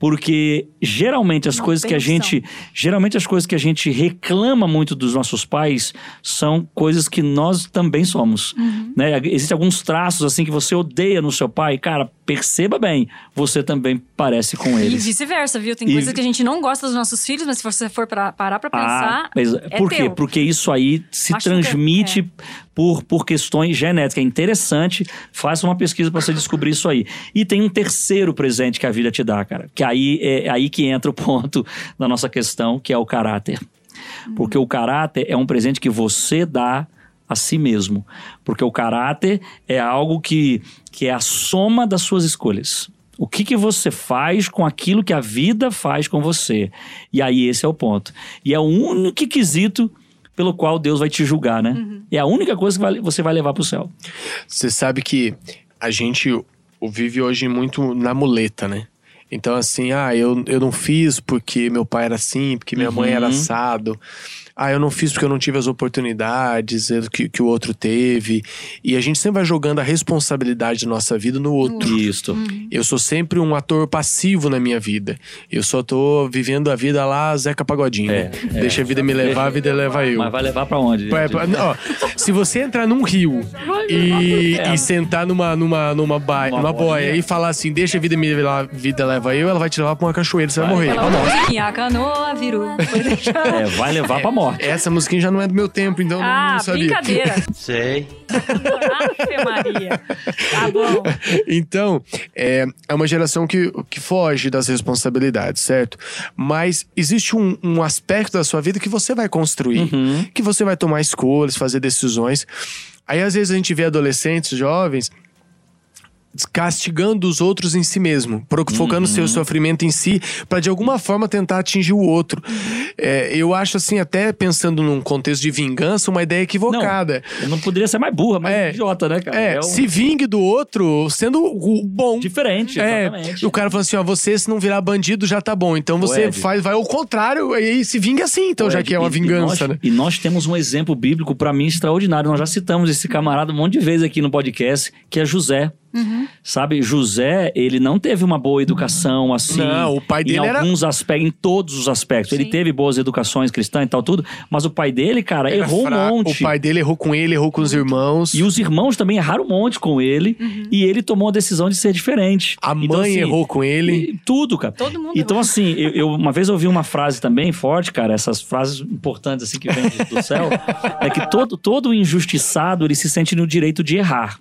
B: Porque geralmente as
C: Não
B: coisas que a gente geralmente as coisas que a gente reclama muito dos nossos pais são coisas que nós também somos.
C: Uhum.
B: Né? Existem alguns traços assim que você odeia no seu pai. Cara, perceba bem, você também parece com
C: E
B: eles.
C: vice-versa, viu? Tem
B: E-
C: coisas que a gente não gosta dos nossos filhos, mas se você for pra, parar pra pensar.
B: Ah,
C: é
B: por quê?
C: teu.
B: Porque isso aí se
C: Machuca,
B: transmite
C: é.
B: por, por questões genéticas. É interessante. Faça uma pesquisa para você descobrir isso aí. E tem um terceiro presente que a vida te dá, cara. Que aí é aí que entra o ponto da nossa questão, que é o caráter. Porque o caráter é um presente que você dá a si mesmo. Porque o caráter é algo que, que é a soma das suas escolhas. O que, que você faz com aquilo que a vida faz com você? E aí esse é o ponto. E é o único quesito pelo qual Deus vai te julgar, né? É a única coisa que você vai levar pro céu.
A: Você sabe que a gente vive hoje muito na muleta, né? Então, assim, ah, eu, eu não fiz porque meu pai era assim, porque minha mãe era
B: Uhum.
A: assado. Ah, eu não fiz porque eu não tive as oportunidades eh, que, que o outro teve. E a gente sempre vai jogando a responsabilidade da nossa vida no outro.
B: Isso.
A: Eu sou sempre um ator passivo na minha vida. Eu só tô vivendo a vida lá, Zeca Pagodinho.
B: É,
A: né? Deixa a vida me levar, a vida leva eu.
B: Mas vai levar pra onde?
A: É, pra- ó, se você entrar num rio e, e sentar numa, numa, numa, ba-
B: Uma
A: numa boia e falar assim, deixa a vida me levar, vida leva eu, ela vai te levar pra uma cachoeira, você vai, morrer.
C: Aquela outra musiquinha, a canoa virou.
B: É, vai levar pra morte.
A: Essa musiquinha já não é do meu tempo, então
C: Ah,
A: não sabia.
C: brincadeira.
H: Sei.
C: Ave Maria. Tá bom.
A: Então, é, é uma geração que, que foge das responsabilidades, certo? Mas existe um, um aspecto da sua vida que você vai construir,
B: Uhum.
A: que você vai tomar escolhas, fazer decisões. Aí, às vezes, a gente vê adolescentes, jovens, castigando os outros em si mesmo, focando seu sofrimento em si, pra de alguma forma tentar atingir o outro. É, eu acho assim, até pensando num contexto de vingança, uma ideia equivocada.
B: Não, não poderia ser mais burra, mais
A: É.
B: idiota, né, cara?
A: É,
B: um-
A: se vingue do outro sendo o bom.
B: Diferente,
A: É,
B: exatamente.
A: o cara fala assim, ó, você se não virar bandido já tá bom. Então você
B: Ed.
A: faz, vai ao contrário e aí se vinga assim, então,
B: Ô,
A: já
B: Ed,
A: que é uma
B: e-
A: vingança,
B: e nós,
A: né?
B: E nós temos um exemplo bíblico, pra mim, extraordinário. Nós já citamos esse camarada um monte de vezes aqui no podcast, que é José. Sabe, José, ele não teve uma boa educação assim.
A: Não, o pai dele
B: em
A: era-
B: alguns aspectos, em todos os aspectos. Ele
C: Sim.
B: teve boas educações cristãs e tal, tudo. Mas o pai dele, cara,
A: Era
B: errou
A: fraco.
B: um monte.
A: O pai dele errou com ele, errou com os irmãos.
B: E os irmãos também erraram um monte com ele. E ele tomou a decisão de ser diferente.
A: A
B: Então,
A: mãe
B: assim,
A: errou com ele.
B: Tudo, cara.
C: Todo mundo
B: Então,
C: errou.
B: assim, eu, eu- uma vez eu ouvi uma frase também forte, cara, essas frases importantes assim que vêm de- do céu, é que todo, todo injustiçado ele se sente no direito de errar.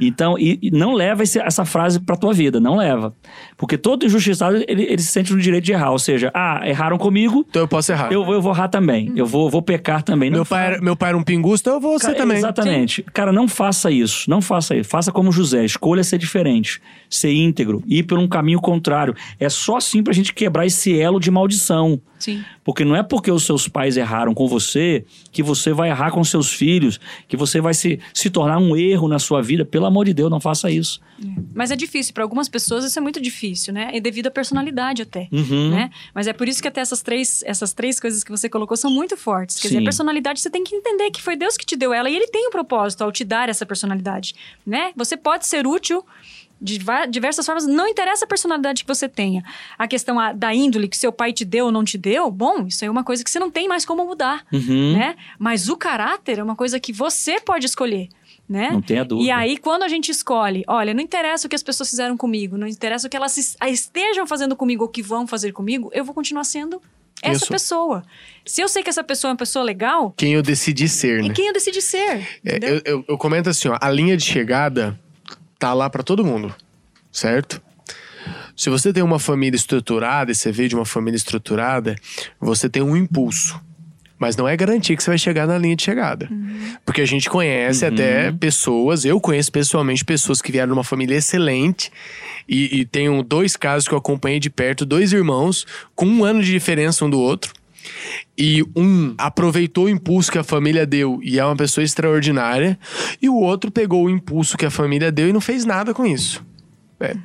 B: Então, e, e não leva esse- essa frase pra tua vida, não leva. Porque todo injustiçado, ele, ele se sente no direito de errar. Ou seja, ah, erraram comigo,
A: Então eu posso errar.
B: eu, vou- eu vou errar também. Eu vou, vou pecar também. Não
A: meu, pai
B: fala-
A: era, meu pai era um pinguço, então eu vou ser
B: Cara,
A: também.
B: Exatamente. Cara, não faça isso. Não faça isso. Faça como José. Escolha ser diferente. Ser íntegro. Ir por um caminho contrário. É só assim pra gente quebrar esse elo de maldição.
C: Sim.
B: Porque não é porque os seus pais erraram com você que você vai errar com seus filhos, que você vai se, se tornar um erro na sua vida. Pelo amor de Deus, não faça isso.
C: Mas é difícil. Para algumas pessoas isso é muito difícil, né? E devido à personalidade até.
B: Uhum.
C: Né? Mas é por isso que até essas três, essas três coisas que você colocou são muito fortes. Quer dizer,
B: Sim.
C: a personalidade você tem que entender que foi Deus que te deu ela e ele tem um propósito ao te dar essa personalidade. Né? Você pode ser útil de diversas formas, não interessa a personalidade que você tenha. A questão a- da índole que seu pai te deu ou não te deu, bom, isso aí é uma coisa que você não tem mais como mudar,
B: Uhum.
C: né? Mas o caráter é uma coisa que você pode escolher, né?
B: Não tenha dúvida.
C: E aí, quando a gente escolhe, olha, não interessa o que as pessoas fizeram comigo, não interessa o que elas es- estejam fazendo comigo ou que vão fazer comigo, eu vou continuar sendo essa
A: Isso.
C: pessoa. Se eu sei que essa pessoa é uma pessoa legal,
A: Quem eu decidi ser,
C: e
A: né?
C: quem eu decidi ser?
A: É, eu, eu- eu comento assim, ó, a linha de chegada tá lá pra todo mundo, certo? Se você tem uma família estruturada e você veio de uma família estruturada, você tem um impulso. Mas não é garantia que você vai chegar na linha de chegada. Porque a gente conhece até pessoas, eu conheço pessoalmente pessoas que vieram de uma família excelente e, e tenho dois casos que eu acompanhei de perto, dois irmãos, com um ano de diferença um do outro. E um aproveitou o impulso que a família deu e é uma pessoa extraordinária, e o outro pegou o impulso que a família deu e não fez nada com isso. É,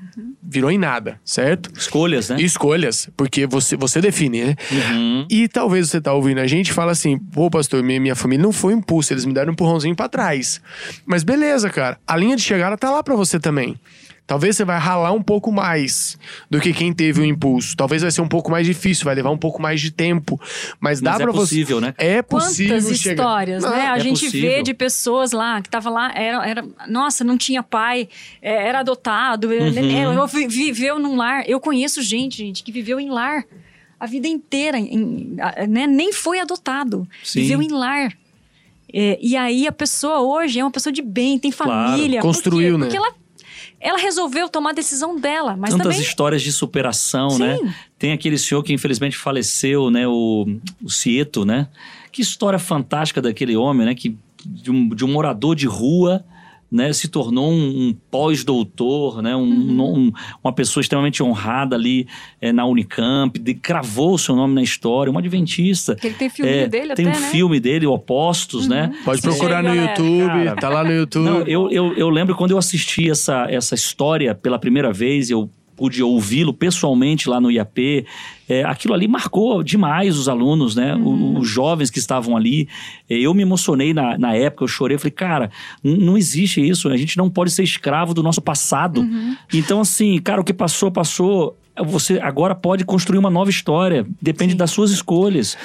A: virou em nada, certo?
B: Escolhas, né?
A: Escolhas, porque você, você define, né?
B: Uhum.
A: E talvez você tá ouvindo a gente e fala assim: pô, pastor, minha, minha família não foi um impulso, eles me deram um empurrãozinho pra trás. Mas beleza, cara, a linha de chegada tá lá pra você também. Talvez você vai ralar um pouco mais do que quem teve o impulso. Talvez vai ser um pouco mais difícil, vai levar um pouco mais de tempo. Mas dá
B: Mas é
A: pra
B: possível,
A: você.
B: né?
A: É possível
C: Quantas
A: chegar.
C: histórias, né? A
B: é
C: gente
B: possível.
C: vê de pessoas lá que tava lá, era, era nossa, não tinha pai, é, era adotado, é,
B: Uhum.
C: é, vi- viveu num lar. Eu conheço gente, gente, que viveu em lar a vida inteira, em- né? nem foi adotado,
B: Sim.
C: viveu em lar. É, e aí a pessoa hoje é uma pessoa de bem, tem
B: Claro,
C: família.
A: construiu,
C: Por quê?
A: né?
C: Porque ela, ela resolveu tomar a decisão dela, mas
B: Tantas
C: também
B: histórias de superação,
C: Sim.
B: né? Tem aquele senhor que infelizmente faleceu, né? O, o Cieto, né? Que história fantástica daquele homem, né? Que de um, de um morador de rua, né? Se tornou um, um pós-doutor, né? Um,
C: Uhum.
B: um- uma pessoa extremamente honrada ali eh, na Unicamp, de, cravou o seu nome na história, um adventista.
C: Que ele tem filminho
B: É,
C: dele
B: tem
C: até,
B: um
C: né?
B: filme dele, Opostos, né?
A: Pode
C: Sim.
A: procurar no
C: Galera,
A: YouTube,
B: cara.
A: tá lá no YouTube.
B: Não, eu, eu, eu lembro quando eu assisti essa, essa história pela primeira vez, eu pude ouvi-lo pessoalmente lá no IAP. é, aquilo ali marcou demais os alunos, né? O- Os jovens que estavam ali. É, Eu me emocionei na, na época, eu chorei. Falei, cara, não existe isso. A gente não pode ser escravo do nosso passado. Então, assim, cara, o que passou, passou. Você agora pode construir uma nova história. Depende
C: Sim.
B: das suas escolhas.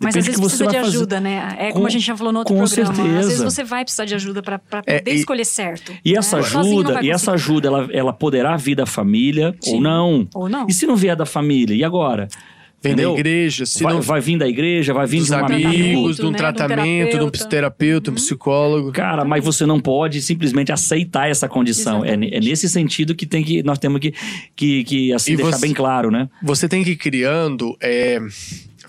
C: Mas às vezes
B: que você
C: precisa de
B: vai fazer.
C: ajuda, né? É
B: Com-
C: como a gente já falou no outro
B: com
C: programa. Às vezes
B: certeza.
C: você vai precisar de ajuda pra pra
A: É,
C: poder
A: e-
C: escolher certo.
B: E
C: né?
B: essa ajuda, e essa ajuda, ela, ela poderá vir da família
C: Sim.
B: ou não.
C: Ou não.
B: E se não vier da família, e agora?
A: Vem
B: Entendeu?
A: da igreja, se
B: vai,
A: não
B: vai vir da igreja, vai vir
A: dos
B: de um amigo.
A: amigos, de um
C: né, de um
A: tratamento, de um
C: terapeuta.
A: um psicólogo.
B: Cara, mas você não pode simplesmente aceitar essa condição. É, é nesse sentido que tem que nós temos que, que, que assim,
A: E
B: deixar
A: você-
B: bem claro, né?
A: Você tem que ir criando é,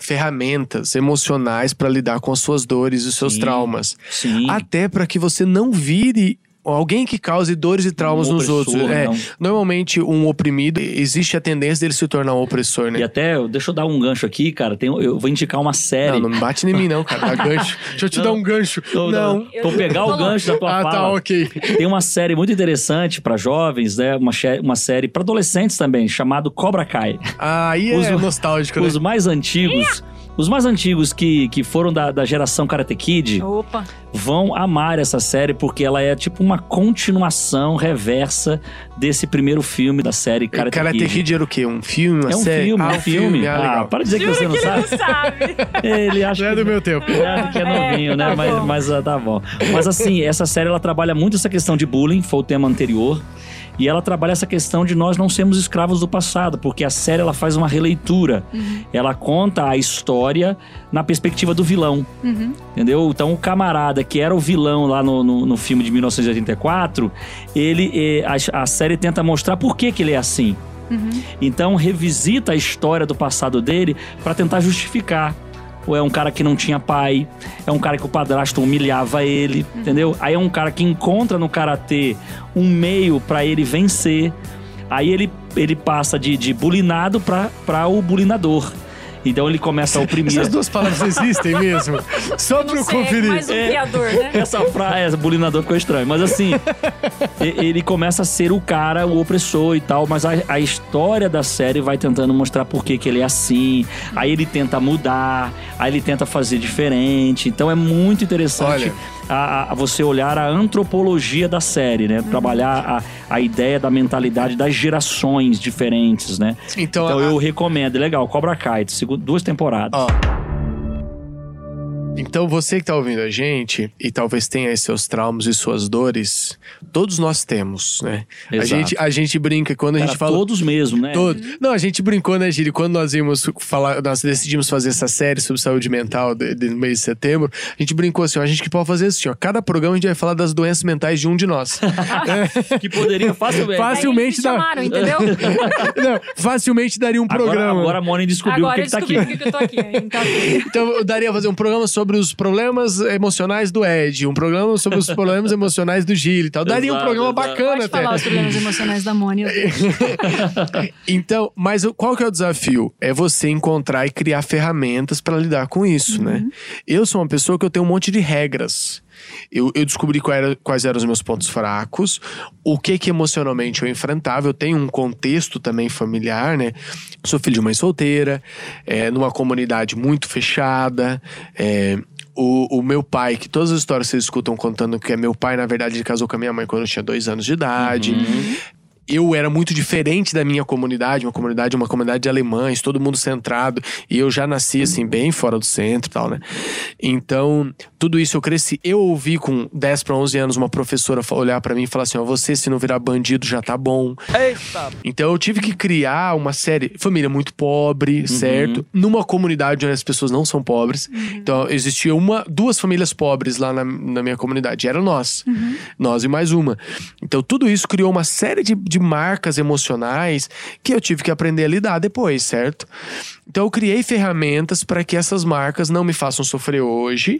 A: ferramentas emocionais para lidar com as suas dores e os seus
B: Sim.
A: traumas.
B: Sim.
A: Até para que você não vire alguém que cause dores e traumas
B: Um
A: nos outros. É, normalmente, um oprimido, existe a tendência dele se tornar um opressor, né?
B: E até, deixa eu dar um gancho aqui, cara. Tem, eu vou indicar uma série.
A: Não, não me bate em mim, não, cara. Dá gancho. Deixa eu te
B: Não.
A: dar um gancho.
B: Tô-
A: não.
B: Vou pegar o gancho da tua
A: Ah,
B: fala.
A: tá, ok.
B: Tem uma série muito interessante pra jovens, né? Uma, uma série pra adolescentes também, chamado Cobra Kai.
A: Ah, aí é
B: Os-
A: nostálgico, né?
B: Os mais antigos, os mais antigos que, que foram da, da geração Karate Kid
C: Opa.
B: vão amar essa série porque ela é tipo uma continuação reversa desse primeiro filme da série Karate,
A: Karate
B: Kid.
A: Kid era o quê? Um filme? Uma
B: É um
A: série?
B: filme,
A: ah,
B: um filme.
A: Ah,
B: Ah,
A: legal.
B: para de dizer que você não sabe.
C: sabe.
B: Ele acha
A: Não é
B: que
A: do meu tempo.
B: É, que é novinho, né?
C: tá
B: Mas, mas ah, tá bom. Mas assim, essa série ela trabalha muito essa questão de bullying, foi o tema anterior. E ela trabalha essa questão de nós não sermos escravos do passado, porque a série ela faz uma releitura. Ela conta a história na perspectiva do vilão. Entendeu? Então o camarada que era o vilão lá no, no, no filme de 1984, ele eh, a, a série tenta mostrar por que, que ele é assim. Então revisita a história do passado dele para tentar justificar. Ou é um cara que não tinha pai, é um cara que o padrasto humilhava ele, entendeu? Aí é um cara que encontra no karatê um meio para ele vencer. Aí ele, ele passa de, de bulinado para o bulinador. Então ele começa a oprimir.
A: Essas duas palavras existem mesmo? Só pra eu
C: é
A: conferir.
C: mais um criador, né?
B: Essa frase, bulinador ficou estranho. Mas assim, ele começa a ser o cara, o opressor e tal. Mas a, a história da série vai tentando mostrar por que, que ele é assim. Aí ele tenta mudar, aí ele tenta fazer diferente. Então é muito interessante
A: Olha.
B: A, a- você olhar a antropologia da série, né? Trabalhar a, a ideia da mentalidade das gerações diferentes, né?
A: Então,
B: Então
A: a-
B: eu recomendo. É legal, Cobra Kai, duas temporadas.
A: Ó. Então você que tá ouvindo a gente e talvez tenha seus traumas e suas dores, todos nós temos, né? A
B: Exato.
A: gente, a gente brinca quando a
B: Cara,
A: gente fala.
B: todos mesmo, né?
A: Todos. Não, a gente brincou, né, Giri? Quando nós íamos falar, nós decidimos fazer essa série sobre saúde mental de, de- no mês de setembro, a gente brincou assim, ó, a gente que pode fazer assim, ó, cada programa a gente vai falar das doenças mentais de um de nós.
B: Que poderia facilmente.
A: Facilmente
C: chamaram, entendeu?
A: Não, facilmente daria um programa.
B: Agora, agora a Moni descobriu
C: Agora
B: por que, que tá aqui.
C: que que eu tô aqui. Então, aqui.
A: Então eu daria fazer um programa sobre os problemas emocionais do Ed, um programa sobre os problemas emocionais do Gil e tal. Daria um
B: Exato,
A: programa
B: exato.
A: bacana
C: Pode
A: até.
C: falar os problemas emocionais da Mônica.
A: Então, mas qual que é o desafio? É você encontrar e criar ferramentas para lidar com isso, né? Eu sou uma pessoa que eu tenho um monte de regras. Eu, eu descobri qual era- quais eram os meus pontos fracos, o que que emocionalmente eu enfrentava. Eu tenho um contexto também familiar, né? Sou filho de mãe solteira, é, numa comunidade muito fechada. é, o, o meu pai, que todas as histórias vocês escutam contando que é meu pai, na verdade, ele casou com a minha mãe quando eu tinha dois anos de idade eu era muito diferente da minha comunidade, uma comunidade, uma comunidade de alemães, todo mundo centrado, e eu já nasci assim bem fora do centro e tal, né? Então, tudo isso eu cresci. Eu ouvi com 10 para 11 anos uma professora olhar para mim e falar assim: "Ó, você se não virar bandido já tá bom". Então eu tive que criar uma série, família muito pobre, certo? Numa comunidade onde as pessoas não são pobres. Então existia uma, duas famílias pobres lá na, na minha comunidade, era nós. Nós e mais uma. Então tudo isso criou uma série de, de marcas emocionais que eu tive que aprender a lidar depois, certo? Então eu criei ferramentas para que essas marcas não me façam sofrer hoje,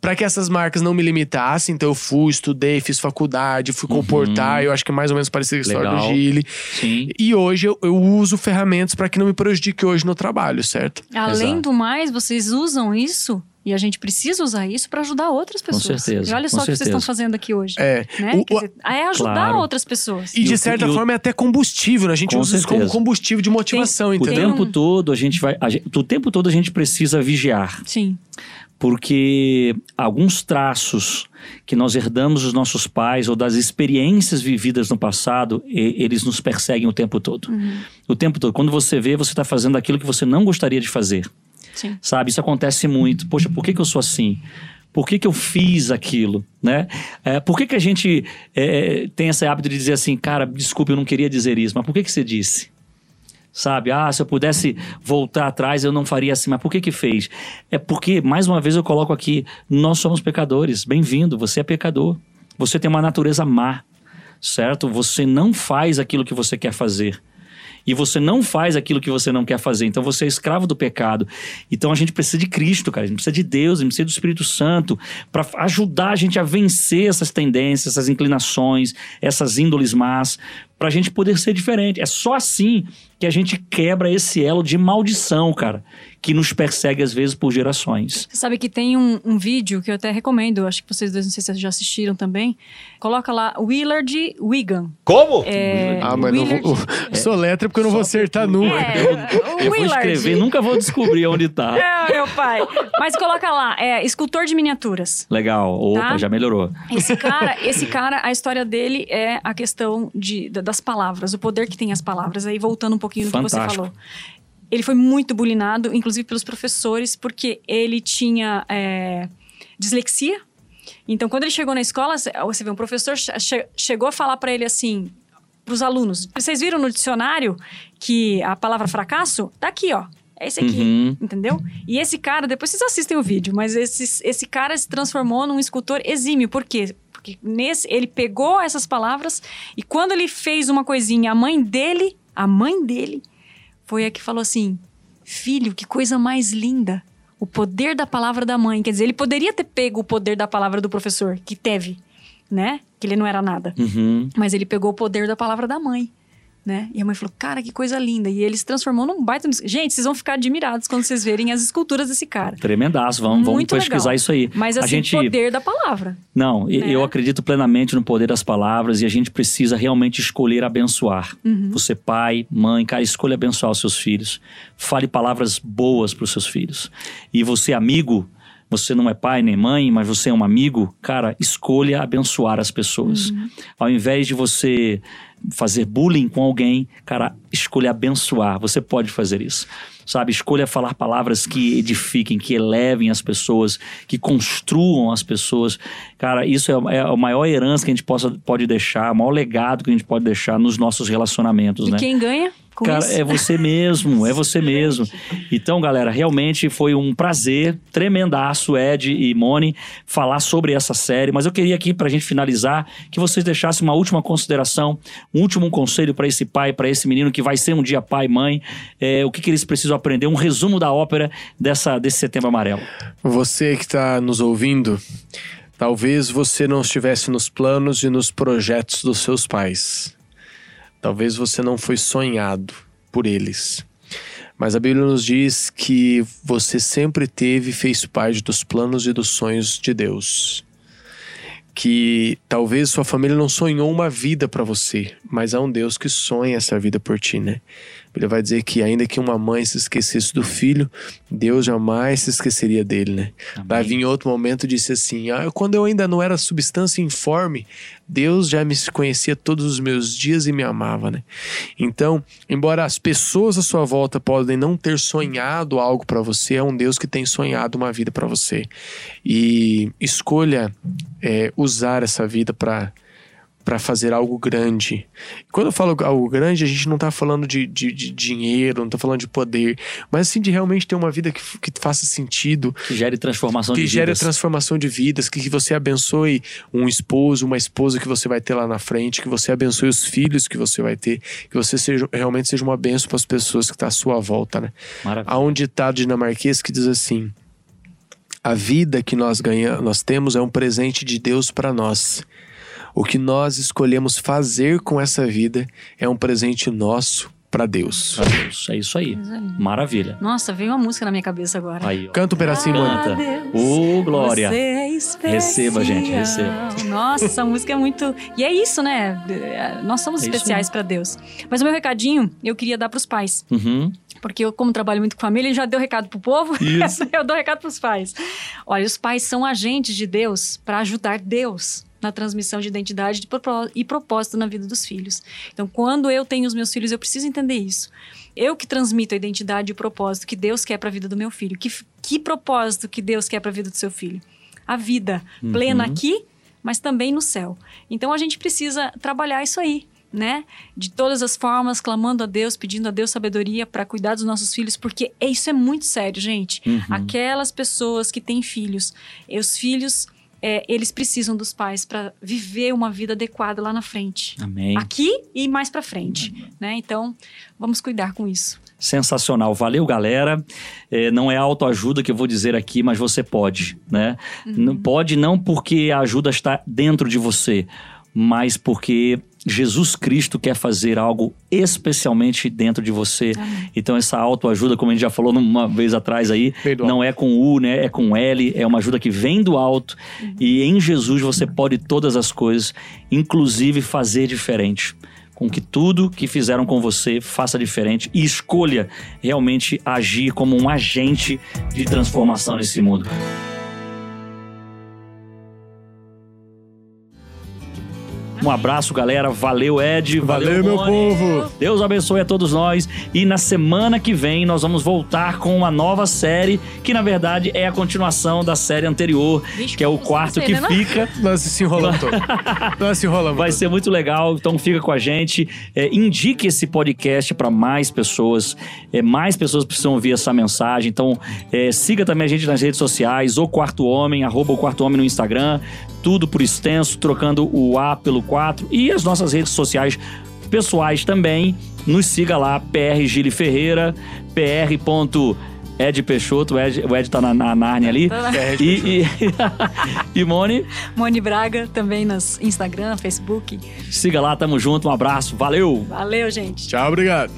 A: para que essas marcas não me limitassem. Então eu fui, estudei, fiz faculdade, fui comportar. Eu acho que é mais ou menos parecido com a história do
B: Legal.
A: Gili.
B: Sim.
A: E hoje eu, eu uso ferramentas para que não me prejudique hoje no trabalho, certo?
C: Além
B: Exato.
C: do mais, vocês usam isso e a gente precisa usar isso para ajudar outras pessoas.
B: certeza,
C: E olha
B: com
C: só o que vocês
B: certeza.
C: estão fazendo aqui hoje.
A: É.
C: Né?
A: O-
C: Quer
A: o-
C: dizer, é ajudar
B: Claro.
C: outras pessoas.
A: E
B: E
A: de
B: o-
A: certa
B: e o-
A: forma é até combustível, né? A gente
B: Com
A: usa isso como
B: certeza.
A: combustível de motivação,
B: O
A: entendeu?
C: Tem
B: tempo
C: um-
B: todo a gente vai. a gente- o tempo todo a gente precisa vigiar.
C: Sim.
B: Porque alguns traços que nós herdamos dos nossos pais ou das experiências vividas no passado, e- eles nos perseguem o tempo todo. O tempo todo. Quando você vê, você está fazendo aquilo que você não gostaria de fazer.
C: Sim.
B: Sabe? Isso acontece muito. Poxa, por que, que eu sou assim? Por que, que eu fiz aquilo? Né? É, por que, que a gente é, tem esse hábito de dizer assim, cara, desculpa, eu não queria dizer isso, mas por que, que você disse? Sabe? Ah, se eu pudesse voltar atrás, eu não faria assim. Mas por que que fez? É porque, mais uma vez, eu coloco aqui: nós somos pecadores. Bem-vindo, você é pecador. Você tem uma natureza má, certo? Você não faz aquilo que você quer fazer. E você não faz aquilo que você não quer fazer. Então você é escravo do pecado. Então a gente precisa de Cristo, cara. A gente precisa de Deus, a gente precisa do Espírito Santo para ajudar a gente a vencer essas tendências, essas inclinações, essas índoles más, para a gente poder ser diferente. É só assim que a gente quebra esse elo de maldição, cara, que nos persegue às vezes por gerações.
C: Você sabe que tem um, um vídeo que eu até recomendo, acho que vocês dois, não sei se vocês já assistiram também. Coloca lá Willard Wigan.
H: Como?
C: É,
A: Ah, mas não
C: Willard-
A: vou. Sou letra porque eu não vou acertar nunca.
C: É,
B: Eu, vou escrever, nunca vou descobrir onde tá.
C: É, meu pai. Mas coloca lá, é escultor de miniaturas.
B: Legal, opa,
C: Tá.
B: já melhorou.
C: Esse cara, esse cara, a história dele é a questão de, da- das palavras, o poder que tem as palavras. Aí voltando um pouquinho do que você falou. Ele foi muito bulinado, inclusive pelos professores, porque ele tinha é, dislexia. Então, quando ele chegou na escola, você vê um professor che- chegou a falar para ele assim, para os alunos: vocês viram no dicionário que a palavra fracasso tá aqui, ó. É esse aqui,
B: Uhum.
C: entendeu? E esse cara, depois vocês assistem o vídeo, mas esse, esse cara se transformou num escultor exímio. Por quê? Porque nesse, ele pegou essas palavras e quando ele fez uma coisinha, a mãe dele, a mãe dele, foi a que falou assim: Filho, que coisa mais linda. O poder da palavra da mãe. Quer dizer, ele poderia ter pego o poder da palavra do professor, que teve, né? Que ele não era nada.
B: Uhum.
C: Mas ele pegou o poder da palavra da mãe. Né? E a mãe falou, cara, que coisa linda. E ele se transformou num baita... Gente, vocês vão ficar admirados quando vocês verem as esculturas desse cara.
B: Tremendaço, vamos, vamos pesquisar
C: legal.
B: isso aí.
C: Mas
B: a
C: assim,
B: gente,
C: poder da palavra.
B: Não,
C: né?
B: eu acredito plenamente no poder das palavras e a gente precisa realmente escolher abençoar.
C: Uhum.
B: Você, pai, mãe, cara, escolha abençoar os seus filhos. Fale palavras boas para os seus filhos. E você, amigo, você não é pai nem mãe, mas você é um amigo, cara, escolha abençoar as pessoas.
C: Uhum.
B: Ao invés de você fazer bullying com alguém, cara, escolha abençoar. Você pode fazer isso. Sabe, escolha falar palavras que edifiquem, que elevem as pessoas, que construam as pessoas. Cara, isso é, é a maior herança que a gente possa, pode deixar, o maior legado que a gente pode deixar nos nossos relacionamentos,
C: E
B: né?
C: quem ganha com
B: Cara,
C: isso?
B: é você mesmo, é você mesmo. Então, galera, realmente foi um prazer tremendaço, Ed e Moni, falar sobre essa série. Mas eu queria aqui, pra gente finalizar, que vocês deixassem uma última consideração, um último conselho para esse pai, para esse menino que vai ser um dia pai e mãe. É, o que, que eles precisam aprender? Um resumo da ópera dessa, desse setembro amarelo.
A: Você que está nos ouvindo, talvez você não estivesse nos planos e nos projetos dos seus pais. Talvez você não foi sonhado por eles. Mas a Bíblia nos diz que você sempre teve e fez parte dos planos e dos sonhos de Deus. Que talvez sua família não sonhou uma vida para você, mas há um Deus que sonha essa vida por ti, né? Bíblia vai dizer que ainda que uma mãe se esquecesse do filho, Deus jamais se esqueceria dele, né? Vai vir em outro momento e disse assim: ah, quando eu ainda não era substância informe, Deus já me conhecia todos os meus dias e me amava, né? Então, embora as pessoas à sua volta podem não ter sonhado algo para você, é um Deus que tem sonhado uma vida para você. E escolha é, usar essa vida para para fazer algo grande. Quando eu falo algo grande, a gente não tá falando de, de, de dinheiro, não tá falando de poder, mas assim de realmente ter uma vida que, que faça sentido,
B: Que gere transformação
A: que
B: de
A: gere
B: vidas.
A: transformação de vidas, que, que você abençoe um esposo, uma esposa que você vai ter lá na frente, que você abençoe os filhos que você vai ter, que você seja, realmente seja uma benção para as pessoas que estão à sua volta, né?
B: Maravilha.
A: Há um ditado dinamarquês que diz assim: A vida que nós ganhamos, nós temos é um presente de Deus para nós. O que nós escolhemos fazer com essa vida é um presente nosso para Deus.
B: Pra Deus. É isso aí. Maravilha.
C: Nossa, veio uma música na minha cabeça agora.
B: Aí, ó.
A: Canta um pedacinho,
B: Ô, glória.
C: Você é especial.
B: Receba, gente, receba.
C: Nossa, essa música é muito. E é isso, né? Nós somos
B: É
C: especiais para Deus. Mas o meu recadinho eu queria dar para os pais.
B: Uhum.
C: Porque eu, como trabalho muito com família, já deu recado pro povo.
B: Isso.
C: eu dou recado pros pais. Olha, os pais são agentes de Deus para ajudar Deus na transmissão de identidade e propósito na vida dos filhos. Então, quando eu tenho os meus filhos, eu preciso entender isso. Eu que transmito a identidade e o propósito que Deus quer para a vida do meu filho. Que, que propósito que Deus quer para a vida do seu filho? A vida plena aqui, mas também no céu. Então, a gente precisa trabalhar isso aí né? De todas as formas, clamando a Deus, pedindo a Deus sabedoria para cuidar dos nossos filhos, porque isso é muito sério, gente. Aquelas pessoas que têm filhos, e os filhos é, eles precisam dos pais para viver uma vida adequada lá na frente.
B: Amém.
C: Aqui e mais para frente, né? Então, vamos cuidar com isso.
B: Sensacional. Valeu, galera. É, não é autoajuda que eu vou dizer aqui, mas você pode, né? Não pode não porque a ajuda está dentro de você, mas porque Jesus Cristo quer fazer algo especialmente dentro de você. Então essa autoajuda, como a gente já falou uma vez atrás aí, não é com U, né? É com L, é uma ajuda que vem do alto e em Jesus você pode todas as coisas, inclusive fazer diferente com que tudo que fizeram com você faça diferente e escolha realmente agir como um agente de transformação nesse mundo. Um abraço, galera. Valeu, Ed.
A: Valeu, meu
B: Rony.
A: povo.
B: Deus abençoe a todos nós. E na semana que vem nós vamos voltar com uma nova série, que na verdade é a continuação da série anterior,
C: Vixe,
B: que é o quarto que
C: não?
B: fica.
A: Nós se enrolamos todo. Nós se enrolamos
B: Vai
A: todo.
B: ser muito legal, então fica com a gente. É, indique esse podcast para mais pessoas. É, mais pessoas precisam ouvir essa mensagem. Então, é, siga também a gente nas redes sociais, o Quarto Homem, arroba o Quarto Homem no Instagram. Tudo por extenso, trocando o A pelo 4. E as nossas redes sociais pessoais também. Nos siga lá, PR Gili Ferreira, pr. Ed Peixoto, o Ed, o Ed tá na, na Nárnia ali.
C: Tá.
B: E, e, e Mone,
C: Mone Braga também nos Instagram, Facebook.
B: siga lá, tamo junto, um abraço, valeu!
C: Valeu, gente.
A: Tchau, obrigado.